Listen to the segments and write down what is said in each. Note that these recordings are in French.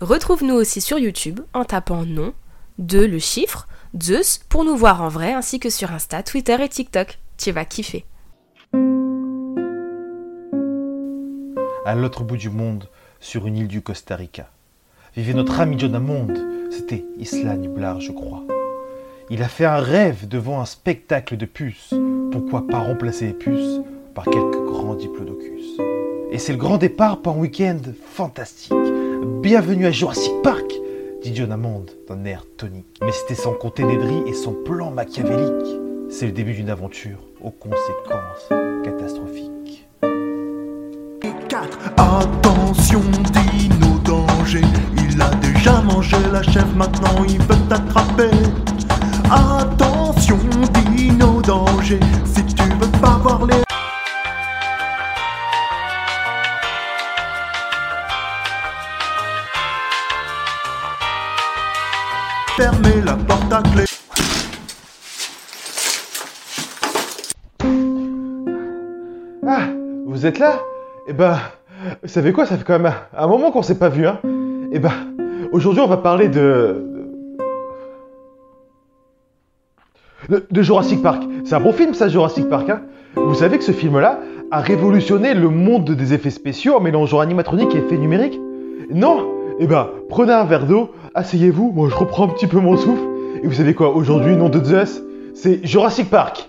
Retrouve-nous aussi sur YouTube en tapant nom, de le chiffre, Zeus pour nous voir en vrai ainsi que sur Insta, Twitter et TikTok. Tu vas kiffer. À l'autre bout du monde, sur une île du Costa Rica, vivait notre ami John Hammond. C'était Isla Niblar, je crois. Il a fait un rêve devant un spectacle de puces. Pourquoi pas remplacer les puces par quelques grands diplodocus? Et c'est le grand départ pour un week-end fantastique. Bienvenue à Jurassic Park dit John Hammond d'un air tonique. Mais c'était sans compter Nedry et son plan machiavélique. C'est le début d'une aventure aux conséquences catastrophiques. 4. Attention, dino danger. Il a déjà mangé la chèvre, maintenant il veut t'attraper. Attention, La porte à clé. Ah, vous êtes là? Eh ben, vous savez quoi, ça fait quand même un, moment qu'on s'est pas vu, hein. Eh ben, aujourd'hui on va parler de... de... de Jurassic Park. C'est un bon film ça, Jurassic Park, hein. Vous savez que ce film-là a révolutionné le monde des effets spéciaux en mélangeant animatronique et effets numériques? Non? Eh ben, prenez un verre d'eau, asseyez-vous, moi je reprends un petit peu mon souffle, et vous savez quoi, aujourd'hui, nom de Zeus, c'est Jurassic Park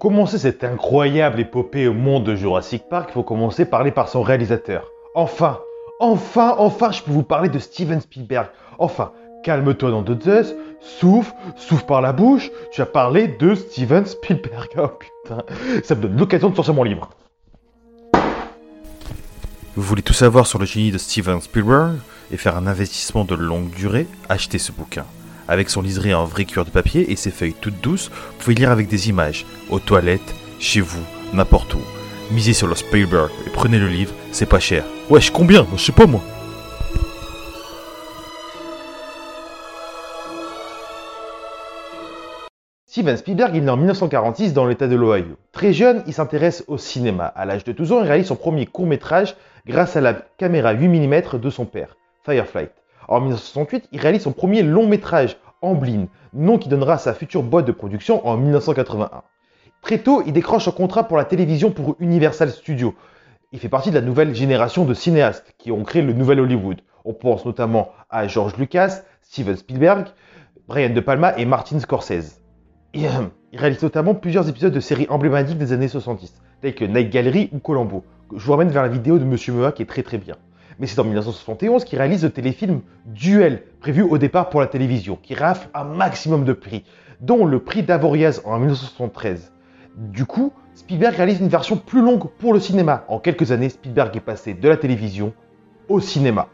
commencer cette incroyable épopée au monde de Jurassic Park, il faut commencer par parler par son réalisateur. Enfin, enfin, enfin, je peux vous parler de Steven Spielberg. Enfin, calme-toi dans de Zeus, souffle, souffle par la bouche, tu as parlé de Steven Spielberg. Oh putain, ça me donne l'occasion de sortir mon livre. Vous voulez tout savoir sur le génie de Steven Spielberg et faire un investissement de longue durée? Achetez ce bouquin. Avec son liseré en vrai cuir de papier et ses feuilles toutes douces, vous pouvez lire avec des images, aux toilettes, chez vous, n'importe où. Misez sur le Spielberg et prenez le livre, c'est pas cher. Wesh, combien? Je sais pas moi. Steven Spielberg est né en 1946 dans l'état de l'Ohio. Très jeune, il s'intéresse au cinéma. À l'âge de 12 ans, il réalise son premier court-métrage grâce à la caméra 8 mm de son père, Fireflight. En 1968, il réalise son premier long métrage, Amblin, nom qui donnera à sa future boîte de production en 1981. Très tôt, il décroche un contrat pour la télévision pour Universal Studios. Il fait partie de la nouvelle génération de cinéastes qui ont créé le nouvel Hollywood. On pense notamment à George Lucas, Steven Spielberg, Brian De Palma et Martin Scorsese. Et, euh, il réalise notamment plusieurs épisodes de séries emblématiques des années 70, tels que Night Gallery ou Colombo. Je vous ramène vers la vidéo de Monsieur Mea qui est très très bien mais c'est en 1971 qu'il réalise le téléfilm Duel, prévu au départ pour la télévision, qui rafle un maximum de prix, dont le prix d'Avoriaz en 1973. Du coup, Spielberg réalise une version plus longue pour le cinéma. En quelques années, Spielberg est passé de la télévision au cinéma.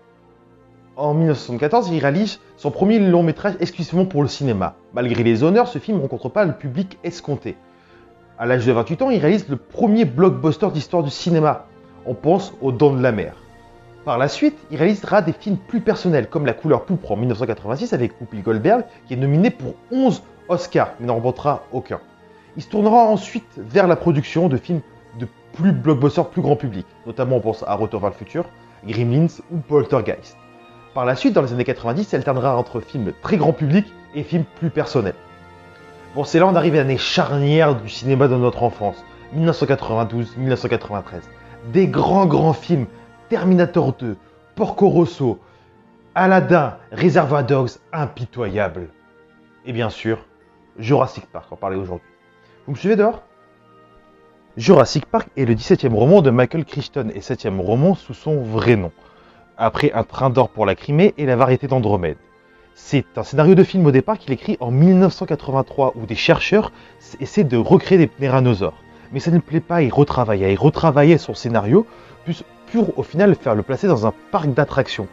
En 1974, il réalise son premier long métrage exclusivement pour le cinéma. Malgré les honneurs, ce film ne rencontre pas le public escompté. À l'âge de 28 ans, il réalise le premier blockbuster d'histoire du cinéma. On pense aux Dents de la Mer. Par la suite, il réalisera des films plus personnels, comme La couleur pourpre en 1986 avec Whoopi Goldberg, qui est nominé pour 11 Oscars, mais n'en remportera aucun. Il se tournera ensuite vers la production de films de plus blockbusters, plus grand public, notamment on pense à Retour vers le futur, Gremlins ou Poltergeist. Par la suite, dans les années 90, il alternera entre films très grand public et films plus personnels. Bon, c'est là on arrive à l'année charnière du cinéma de notre enfance, 1992-1993. Des grands grands films Terminator 2, Porco Rosso, Aladdin, Reservoir Dogs, impitoyable. Et bien sûr, Jurassic Park, en parler aujourd'hui. Vous me suivez dehors? Jurassic Park est le 17e roman de Michael Crichton et 7e roman sous son vrai nom, après Un train d'or pour la Crimée et La variété d'Andromède. C'est un scénario de film au départ qu'il écrit en 1983 où des chercheurs essaient de recréer des tyrannosaures. Mais ça ne plaît pas, il retravaillait, il retravaillait son scénario, plus au final faire le placer dans un parc d'attractions.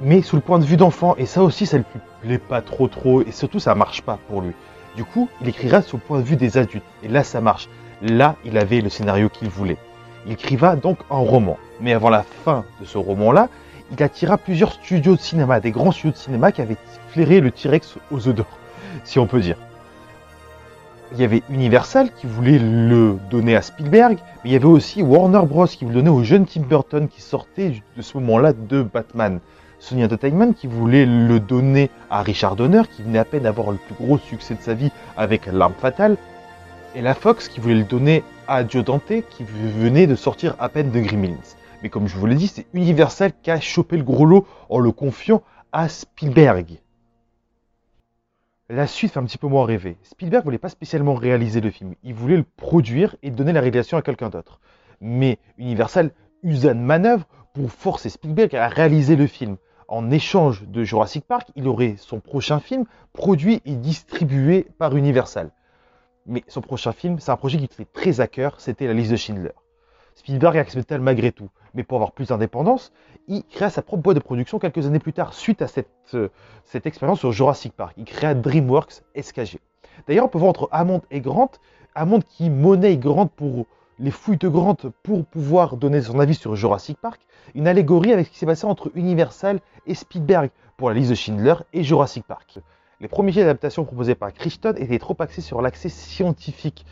Mais sous le point de vue d'enfant, et ça aussi ça ne lui plaît pas trop trop, et surtout ça marche pas pour lui. Du coup, il écrira sous le point de vue des adultes, et là ça marche. Là, il avait le scénario qu'il voulait. Il écriva donc un roman. Mais avant la fin de ce roman-là, il attira plusieurs studios de cinéma, des grands studios de cinéma qui avaient flairé le T-Rex aux œufs d'or, si on peut dire. Il y avait Universal qui voulait le donner à Spielberg, mais il y avait aussi Warner Bros. qui voulait le donner au jeune Tim Burton qui sortait de ce moment-là de Batman. Sony Entertainment qui voulait le donner à Richard Donner, qui venait à peine d'avoir le plus gros succès de sa vie avec L'arme fatale, et la Fox qui voulait le donner à Joe Dante, qui venait de sortir à peine de Gremlins. Mais comme je vous l'ai dit, c'est Universal qui a chopé le gros lot en le confiant à Spielberg. La suite fait un petit peu moins rêver. Spielberg voulait pas spécialement réaliser le film, il voulait le produire et donner la réalisation à quelqu'un d'autre. Mais Universal usa de manœuvre pour forcer Spielberg à réaliser le film. En échange de Jurassic Park, il aurait son prochain film produit et distribué par Universal. Mais son prochain film, c'est un projet qui fait très à cœur, c'était La liste de Schindler. Spielberg accepta malgré tout, mais pour avoir plus d'indépendance, il créa sa propre boîte de production quelques années plus tard, suite à cette, euh, expérience sur Jurassic Park. Il créa DreamWorks SKG. D'ailleurs, on peut voir entre Hammond et Grant, Hammond qui monnaie Grant pour les fouilles de Grant pour pouvoir donner son avis sur Jurassic Park, une allégorie avec ce qui s'est passé entre Universal et Spielberg pour la liste de Schindler et Jurassic Park. Les premiers d'adaptation proposés par Crichton étaient trop axés sur l'accès scientifique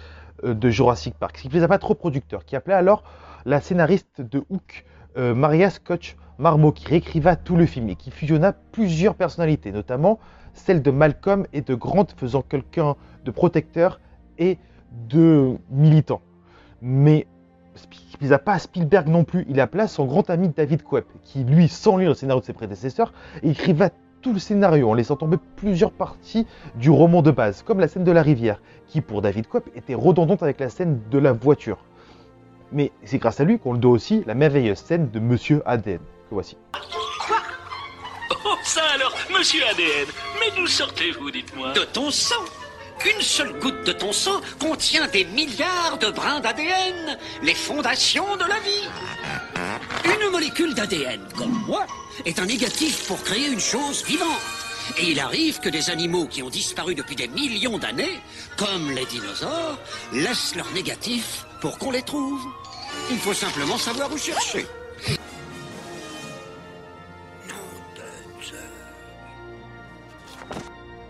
euh, de Jurassic Park, ce qui ne plaisait pas trop producteur, qui appelait alors la scénariste de Hook, euh, Maria Scotch Marmot, qui réécriva tout le film et qui fusionna plusieurs personnalités, notamment celle de Malcolm et de Grant, faisant quelqu'un de protecteur et de militant. Mais il n'a pas Spielberg non plus, il appela son grand ami David Koepp, qui lui, sans lire le scénario de ses prédécesseurs, écriva tout le scénario en laissant tomber plusieurs parties du roman de base, comme la scène de la rivière, qui pour David Koepp était redondante avec la scène de la voiture. Mais c'est grâce à lui qu'on le doit aussi la merveilleuse scène de Monsieur ADN, que voici. Oh, ça alors, monsieur ADN, mais d'où sortez-vous, dites-moi? De ton sang Une seule goutte de ton sang contient des milliards de brins d'ADN, les fondations de la vie. Une molécule d'ADN, comme moi, est un négatif pour créer une chose vivante. Et il arrive que des animaux qui ont disparu depuis des millions d'années, comme les dinosaures, laissent leur négatif pour qu'on les trouve. Il faut simplement savoir où chercher.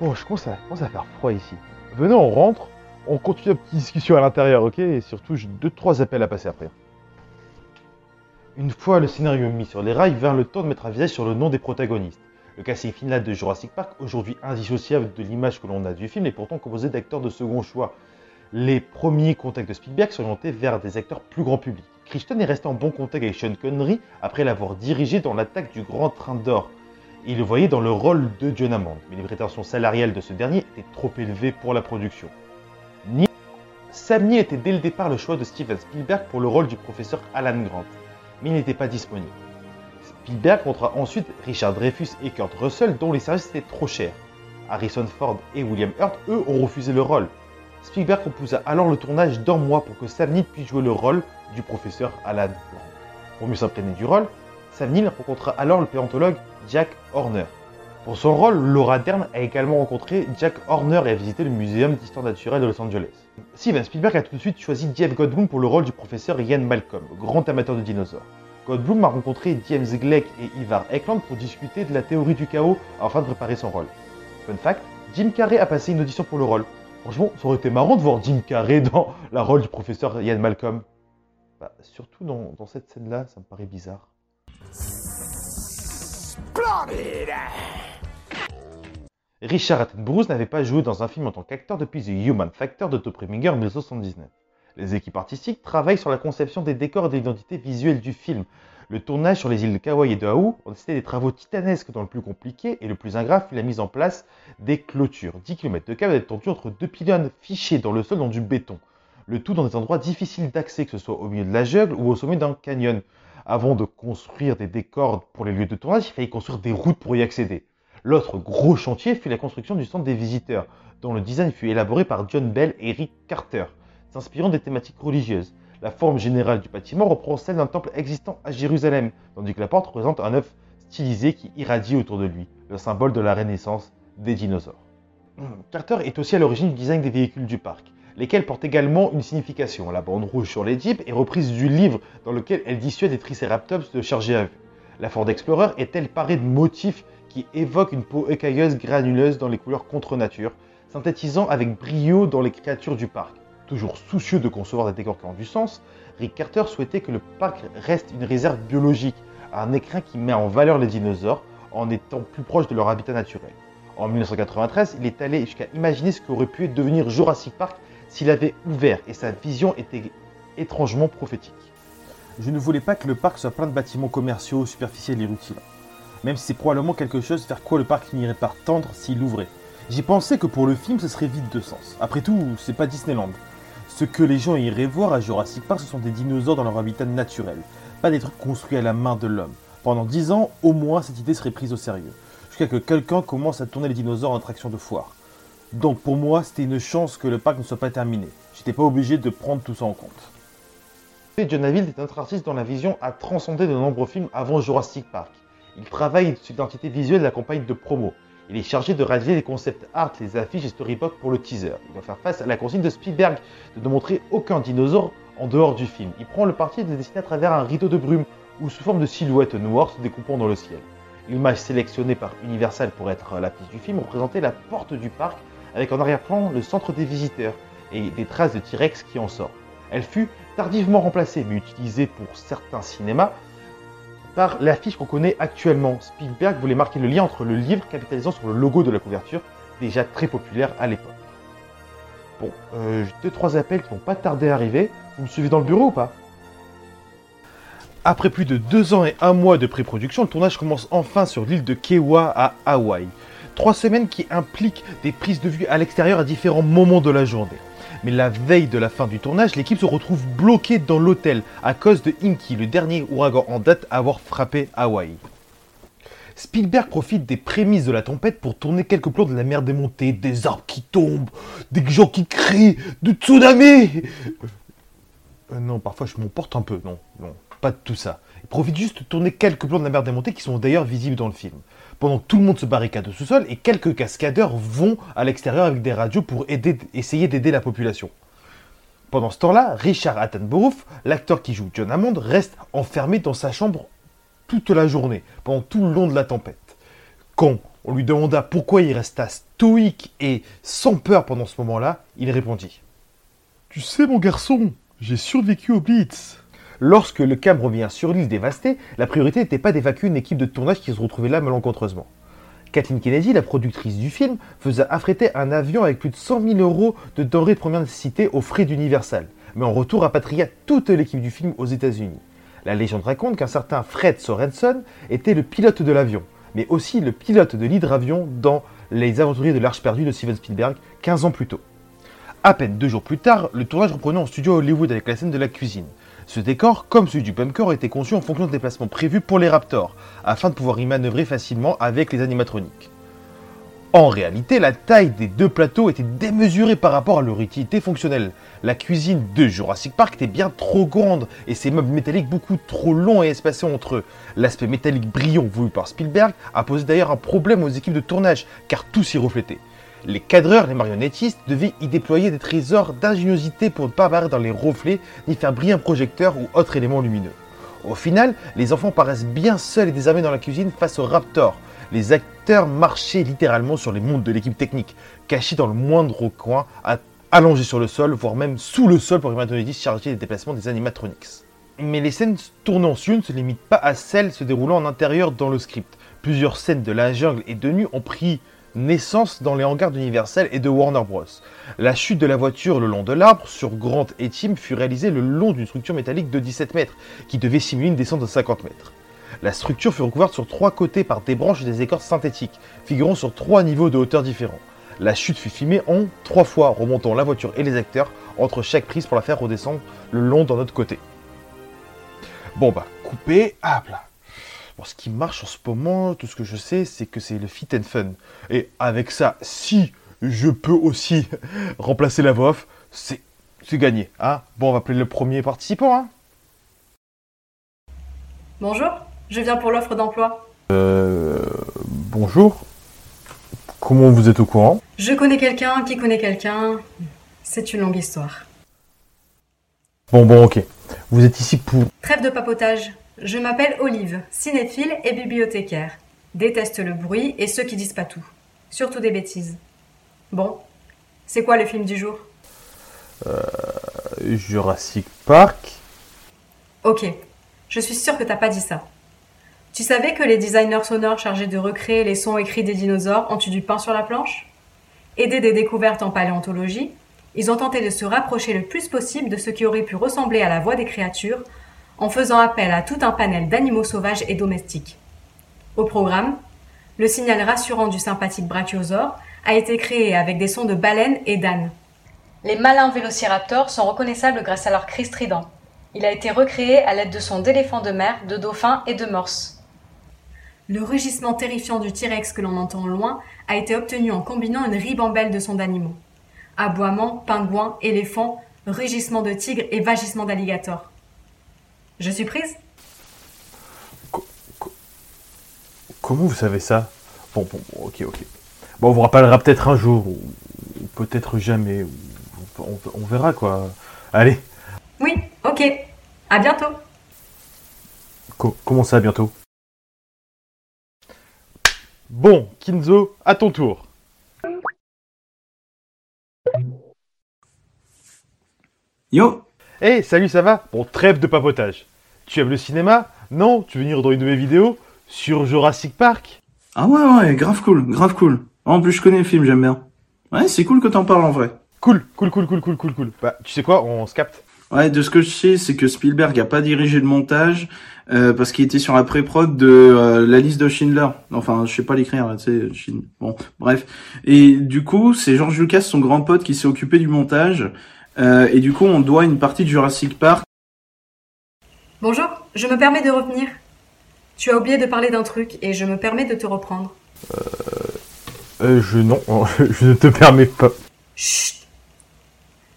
Bon, je commence à, commence à faire froid ici. Venez, on rentre, on continue la petite discussion à l'intérieur, ok? Et surtout, j'ai deux, trois appels à passer après. Une fois le scénario mis sur les rails, vint le temps de mettre un visage sur le nom des protagonistes. Le casting final de Jurassic Park, aujourd'hui indissociable de l'image que l'on a du film, est pourtant composé d'acteurs de second choix. Les premiers contacts de Spielberg s'orientaient vers des acteurs plus grand public. Crichton est resté en bon contact avec Sean Connery après l'avoir dirigé dans l'attaque du Grand Train d'Or. Il le voyait dans le rôle de John Hammond, mais les prétentions salariales de ce dernier étaient trop élevées pour la production. Ni... Sam Neill était dès le départ le choix de Steven Spielberg pour le rôle du professeur Alan Grant, mais il n'était pas disponible. Spielberg contrat ensuite Richard Dreyfus et Kurt Russell dont les services étaient trop chers. Harrison Ford et William Hurt, eux, ont refusé le rôle. Spielberg proposa alors le tournage d'un mois pour que Sam puisse jouer le rôle du professeur Alan Grant. Pour mieux s'imprégner du rôle, Sam rencontra alors le paléontologue Jack Horner. Pour son rôle, Laura Dern a également rencontré Jack Horner et a visité le Muséum d'histoire naturelle de Los Angeles. Steven Spielberg a tout de suite choisi Jeff Goldblum pour le rôle du professeur Ian Malcolm, grand amateur de dinosaures. Goldblum a rencontré James Gleick et Ivar Eklund pour discuter de la théorie du chaos afin de préparer son rôle. Fun fact, Jim Carrey a passé une audition pour le rôle. Franchement, ça aurait été marrant de voir Jim Carrey dans la rôle du professeur Ian Malcolm. Bah, surtout dans, dans cette scène-là, ça me paraît bizarre. Richard Attenborough n'avait pas joué dans un film en tant qu'acteur depuis The Human Factor de Todd Preminger en 1979. Les équipes artistiques travaillent sur la conception des décors et de l'identité visuelle du film. Le tournage sur les îles de Kauai et de Oahu ont nécessité des travaux titanesques dans le plus compliqué et le plus ingrat fut la mise en place des clôtures. 10 km de câbles étendus entre deux pylônes fichés dans le sol dans du béton. Le tout dans des endroits difficiles d'accès, que ce soit au milieu de la jungle ou au sommet d'un canyon. Avant de construire des décors pour les lieux de tournage, il fallait construire des routes pour y accéder. L'autre gros chantier fut la construction du centre des visiteurs, dont le design fut élaboré par John Bell et Rick Carter, s'inspirant des thématiques religieuses. La forme générale du bâtiment reprend celle d'un temple existant à Jérusalem, tandis que la porte représente un œuf stylisé qui irradie autour de lui, le symbole de la renaissance des dinosaures. Carter est aussi à l'origine du design des véhicules du parc. lesquelles portent également une signification. La bande rouge sur les jeeps est reprise du livre dans lequel elle dissuade les Triceratops de charger à vue. La Ford Explorer est-elle parée de motifs qui évoquent une peau écailleuse granuleuse dans les couleurs contre nature, synthétisant avec brio dans les créatures du parc? Toujours soucieux de concevoir des décors qui ont du sens, Rick Carter souhaitait que le parc reste une réserve biologique, un écrin qui met en valeur les dinosaures en étant plus proche de leur habitat naturel. En 1993, il est allé jusqu'à imaginer ce qu'aurait pu devenir Jurassic Park s'il avait ouvert et sa vision était étrangement prophétique. Je ne voulais pas que le parc soit plein de bâtiments commerciaux superficiels et inutiles. Même si c'est probablement quelque chose vers quoi le parc finirait par tendre s'il ouvrait. J'ai pensé que pour le film, ce serait vide de sens. Après tout, c'est pas Disneyland. Ce que les gens iraient voir à Jurassic Park, ce sont des dinosaures dans leur habitat naturel, pas des trucs construits à la main de l'homme. Pendant 10 ans, au moins, cette idée serait prise au sérieux. Jusqu'à que quelqu'un commence à tourner les dinosaures en attraction de foire. Donc pour moi, c'était une chance que le parc ne soit pas terminé. J'étais pas obligé de prendre tout ça en compte. John Aville est un artiste dont la vision a transcendé de nombreux films avant Jurassic Park. Il travaille sur l'identité visuelle de la campagne de promo. Il est chargé de réaliser les concepts art, les affiches et storybook pour le teaser. Il doit faire face à la consigne de Spielberg de ne montrer aucun dinosaure en dehors du film. Il prend le parti de dessiner à travers un rideau de brume ou sous forme de silhouette noire se découpant dans le ciel. L'image sélectionnée par Universal pour être la piste du film représentait la porte du parc avec en arrière-plan le centre des visiteurs et des traces de T-Rex qui en sort. Elle fut tardivement remplacée mais utilisée pour certains cinémas par l'affiche qu'on connaît actuellement. Spielberg voulait marquer le lien entre le livre capitalisant sur le logo de la couverture, déjà très populaire à l'époque. Bon, euh, deux trois appels qui vont pas tarder à arriver. Vous me suivez dans le bureau ou pas? Après plus de deux ans et un mois de pré-production, le tournage commence enfin sur l'île de Kewa à Hawaï. Trois semaines qui impliquent des prises de vue à l'extérieur à différents moments de la journée. Mais la veille de la fin du tournage, l'équipe se retrouve bloquée dans l'hôtel à cause de Inky, le dernier ouragan en date à avoir frappé Hawaï. Spielberg profite des prémices de la tempête pour tourner quelques plans de la mer démontée, des arbres qui tombent, des gens qui crient, de tsunami Euh, Non, parfois je m'emporte un peu, non, non, pas de tout ça. Il profite juste de tourner quelques plans de la mer démontée qui sont d'ailleurs visibles dans le film. Pendant que tout le monde se barricade au sous-sol et quelques cascadeurs vont à l'extérieur avec des radios pour aider, essayer d'aider la population. Pendant ce temps-là, Richard Attenborough, l'acteur qui joue John Hammond, reste enfermé dans sa chambre toute la journée, pendant tout le long de la tempête. Quand on lui demanda pourquoi il resta stoïque et sans peur pendant ce moment-là, il répondit Tu sais, mon garçon, j'ai survécu au Blitz. Lorsque le cam revient sur l'île dévastée, la priorité n'était pas d'évacuer une équipe de tournage qui se retrouvait là malencontreusement. Kathleen Kennedy, la productrice du film, faisait affréter un avion avec plus de 100 000 euros de denrées de première nécessité aux frais d'Universal, mais en retour rapatria toute l'équipe du film aux États-Unis. La légende raconte qu'un certain Fred Sorensen était le pilote de l'avion, mais aussi le pilote de l'hydravion dans Les Aventuriers de l'Arche perdue de Steven Spielberg 15 ans plus tôt. À peine deux jours plus tard, le tournage reprenait en studio Hollywood avec la scène de la cuisine. Ce décor, comme celui du bunker, était conçu en fonction des déplacements prévus pour les Raptors, afin de pouvoir y manœuvrer facilement avec les animatroniques. En réalité, la taille des deux plateaux était démesurée par rapport à leur utilité fonctionnelle. La cuisine de Jurassic Park était bien trop grande et ses meubles métalliques beaucoup trop longs et espacés entre eux. L'aspect métallique brillant voulu par Spielberg a posé d'ailleurs un problème aux équipes de tournage, car tout s'y reflétait. Les cadreurs, les marionnettistes devaient y déployer des trésors d'ingéniosité pour ne pas apparaître dans les reflets ni faire briller un projecteur ou autre élément lumineux. Au final, les enfants paraissent bien seuls et désarmés dans la cuisine face aux Raptors. Les acteurs marchaient littéralement sur les montres de l'équipe technique, cachés dans le moindre coin, allongés sur le sol, voire même sous le sol pour les marionnettistes chargés déplacements des animatronics. Mais les scènes tournées en studio ne se limitent pas à celles se déroulant en intérieur dans le script. Plusieurs scènes de la jungle et de nu ont pris naissance dans les hangars d'Universal et de Warner Bros. La chute de la voiture le long de l'arbre sur Grant et fut réalisée le long d'une structure métallique de 17 mètres qui devait simuler une descente de 50 mètres. La structure fut recouverte sur trois côtés par des branches et des écorces synthétiques, figurant sur trois niveaux de hauteur différents. La chute fut filmée en trois fois, remontant la voiture et les acteurs entre chaque prise pour la faire redescendre le long d'un autre côté. Bon bah, coupé, hop là. Bon, ce qui marche en ce moment, tout ce que je sais, c'est que c'est le fit and fun. Et avec ça, si je peux aussi remplacer la voix off, c'est c'est gagné. Hein bon, on va appeler le premier participant. Hein Bonjour, je viens pour l'offre d'emploi. Euh, bonjour. Comment vous êtes au courant? Je connais quelqu'un qui connaît quelqu'un. C'est une longue histoire. Bon, bon, ok. Vous êtes ici pour... Trêve de papotage. Je m'appelle Olive, cinéphile et bibliothécaire. Déteste le bruit et ceux qui disent pas tout. Surtout des bêtises. Bon, c'est quoi le film du jour? Jurassic Park Ok, je suis sûre que t'as pas dit ça. Tu savais que les designers sonores chargés de recréer les sons écrits des dinosaures ont eu du pain sur la planche? Aidés des découvertes en paléontologie, ils ont tenté de se rapprocher le plus possible de ce qui aurait pu ressembler à la voix des créatures en faisant appel à tout un panel d'animaux sauvages et domestiques. Au programme, le signal rassurant du sympathique brachiosaure a été créé avec des sons de baleines et d'ânes. Les malins vélociraptors sont reconnaissables grâce à leur cri strident. Il a été recréé à l'aide de sons d'éléphants de mer, de dauphins et de morses. Le rugissement terrifiant du T-Rex que l'on entend au loin a été obtenu en combinant une ribambelle de sons d'animaux. Aboiements, pingouins, éléphants, rugissements de tigres et vagissements d'alligators. Je suis prise Comment vous savez ça? Bon, bon, bon, ok, ok. Bon, on vous rappellera peut-être un jour, ou, ou peut-être jamais, ou- on, on verra quoi. Allez, Oui, ok. À bientôt. co- comment ça bientôt? Bon, Kinzo, à ton tour. Yo Eh, salut, ça va? Bon, trêve de papotage. Tu aimes le cinéma? Non? Tu veux venir dans une de mes vidéos Sur Jurassic Park? Ah ouais, ouais, grave cool, grave cool. En plus, je connais le film, j'aime bien. Ouais, c'est cool que t'en parles en vrai. Cool, cool, cool, cool, cool, cool, cool. Bah, tu sais quoi? On se capte. Ouais, de ce que je sais, c'est que Spielberg a pas dirigé le montage euh, parce qu'il était sur la pré-prod de euh, la liste de Schindler. Enfin, je sais pas l'écrire, tu sais, Schind- Bon, bref. Et du coup, c'est George Lucas, son grand pote, qui s'est occupé du montage. Euh, et du coup, on doit une partie de Jurassic Park. Bonjour, je me permets de revenir. Tu as oublié de parler d'un truc et je me permets de te reprendre. Euh, je... Non, je ne te permets pas. Chut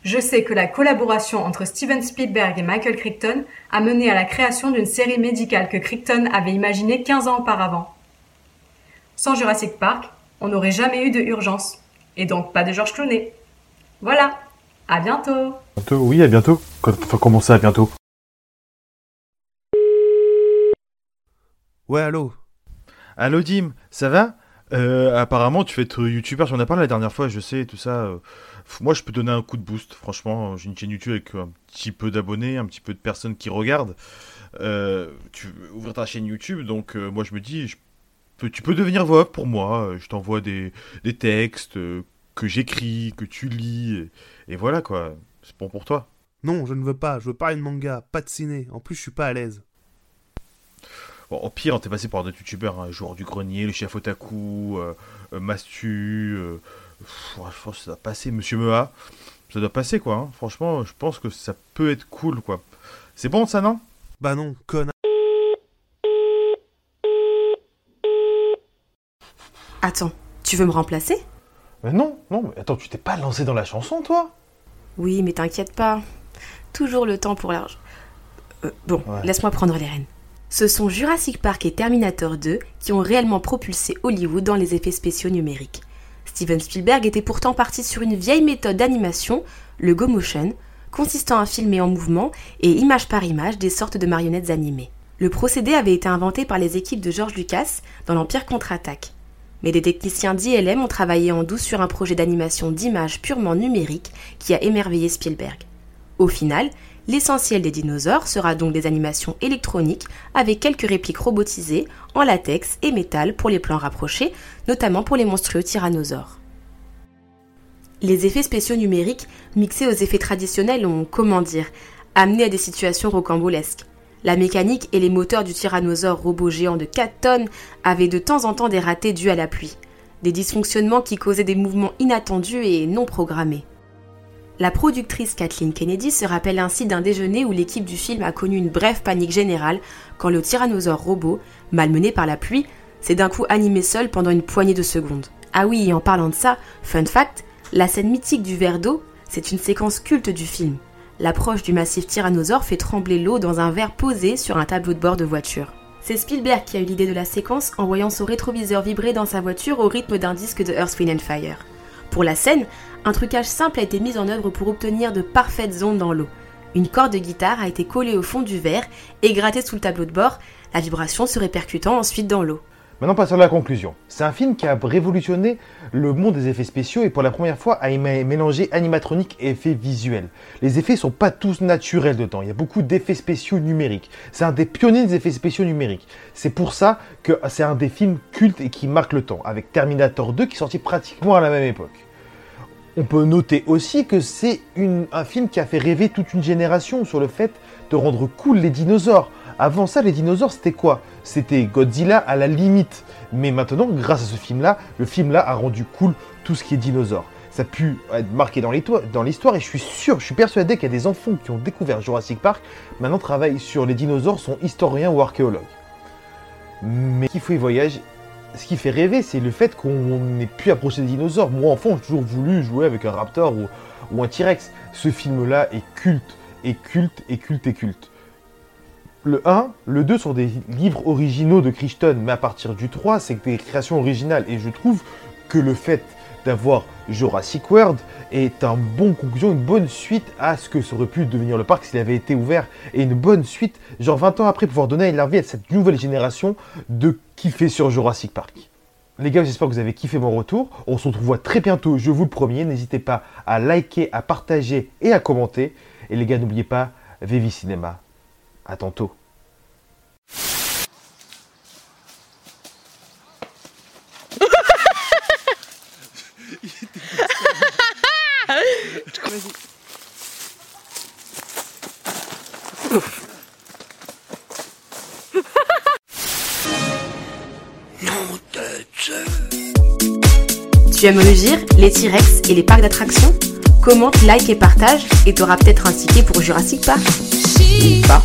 Je sais que la collaboration entre Steven Spielberg et Michael Crichton a mené à la création d'une série médicale que Crichton avait imaginée 15 ans auparavant. Sans Jurassic Park, on n'aurait jamais eu de urgence. Et donc pas de George Clooney. Voilà. À bientôt. Bientôt, oui, à bientôt. Quand- Enfin, comment ça, à bientôt Ouais, allô Allô, Dim, ça va? Euh, Apparemment, tu fais être youtubeur. J'en ai parlé la dernière fois, je sais, tout ça. euh. Moi, je peux donner un coup de boost. Franchement, j'ai une chaîne YouTube avec un petit peu d'abonnés, un petit peu de personnes qui regardent. Euh, tu veux ouvrir ta chaîne YouTube, donc euh, moi, je me dis, je peux- tu peux devenir voix pour moi. Je t'envoie des, des textes euh, que j'écris, que tu lis. Et, et voilà, quoi. C'est bon pour toi. Non, je ne veux pas, je veux pas une manga, pas de ciné, en plus je suis pas à l'aise. Bon, au pire, on t'est passé par d'autres youtubeurs, hein, Joueur du Grenier, le chef Otaku, euh, euh, Mastu, euh, pff, je pense que ça doit passer, Monsieur Mea, ça doit passer quoi, hein. franchement, je pense que ça peut être cool quoi. C'est bon ça, non? Bah non, connard. Attends, tu veux me remplacer? Mais non, non, mais attends, tu t'es pas lancé dans la chanson toi? Oui, mais t'inquiète pas. Toujours le temps pour l'argent. Euh, bon, Ouais. laisse-moi prendre les rênes. Ce sont Jurassic Park et Terminator 2 qui ont réellement propulsé Hollywood dans les effets spéciaux numériques. Steven Spielberg était pourtant parti sur une vieille méthode d'animation, le go motion, consistant à filmer en mouvement et image par image des sortes de marionnettes animées. Le procédé avait été inventé par les équipes de George Lucas dans l'Empire contre-attaque. Mais des techniciens d'ILM ont travaillé en douce sur un projet d'animation d'images purement numérique qui a émerveillé Spielberg. Au final, l'essentiel des dinosaures sera donc des animations électroniques avec quelques répliques robotisées en latex et métal pour les plans rapprochés, notamment pour les monstrueux tyrannosaures. Les effets spéciaux numériques mixés aux effets traditionnels ont, comment dire, amené à des situations rocambolesques. La mécanique et les moteurs du tyrannosaure robot géant de 4 tonnes avaient de temps en temps des ratés dus à la pluie, des dysfonctionnements qui causaient des mouvements inattendus et non programmés. La productrice Kathleen Kennedy se rappelle ainsi d'un déjeuner où l'équipe du film a connu une brève panique générale quand le tyrannosaure robot, malmené par la pluie, s'est d'un coup animé seul pendant une poignée de secondes. Ah oui, en parlant de ça, fun fact, la scène mythique du verre d'eau, c'est une séquence culte du film. L'approche du massif tyrannosaure fait trembler l'eau dans un verre posé sur un tableau de bord de voiture. C'est Spielberg qui a eu l'idée de la séquence en voyant son rétroviseur vibrer dans sa voiture au rythme d'un disque de Earth, Wind and Fire. Pour la scène, un trucage simple a été mis en œuvre pour obtenir de parfaites ondes dans l'eau. Une corde de guitare a été collée au fond du verre et grattée sous le tableau de bord, la vibration se répercutant ensuite dans l'eau. Maintenant, passons à la conclusion. C'est un film qui a révolutionné le monde des effets spéciaux et pour la première fois a mélangé animatronique et effets visuels. Les effets sont pas tous naturels dedans. Il y a beaucoup d'effets spéciaux numériques. C'est un des pionniers des effets spéciaux numériques. C'est pour ça que c'est un des films cultes et qui marque le temps, avec Terminator 2 qui est sorti pratiquement à la même époque. On peut noter aussi que c'est un film qui a fait rêver toute une génération sur le fait de rendre cool les dinosaures. Avant ça, les dinosaures, c'était quoi? C'était Godzilla à la limite. Mais maintenant, grâce à ce film-là, le film-là a rendu cool tout ce qui est dinosaures. Ça a pu être marqué dans l'histoire et je suis sûr, je suis persuadé qu'il y a des enfants qui ont découvert Jurassic Park, maintenant travaillent sur les dinosaures, sont historiens ou archéologues. Mais qui fait voyage, ce qui fait rêver, c'est le fait qu'on n'ait plus approché des dinosaures. Moi, enfant, j'ai toujours voulu jouer avec un raptor ou, ou un T-Rex. Ce film-là est culte, et culte, et culte, et culte. Le 1, le 2 sont des livres originaux de Crichton, mais à partir du 3, c'est des créations originales. Et je trouve que le fait d'avoir Jurassic World est un bon conclusion, une bonne suite à ce que ça aurait pu devenir le parc s'il avait été ouvert. Et une bonne suite, genre 20 ans après, pouvoir donner la vie à cette nouvelle génération de kiffer sur Jurassic Park. Les gars, j'espère que vous avez kiffé mon retour. On se retrouve très bientôt, je vous le premier. N'hésitez pas à liker, à partager et à commenter. Et les gars, n'oubliez pas, Vivi Cinéma. À tantôt. Tu aimes rugir, les T-Rex et les parcs d'attractions? Commente, like et partage et t'auras peut-être un ticket pour Jurassic Park. Ou pas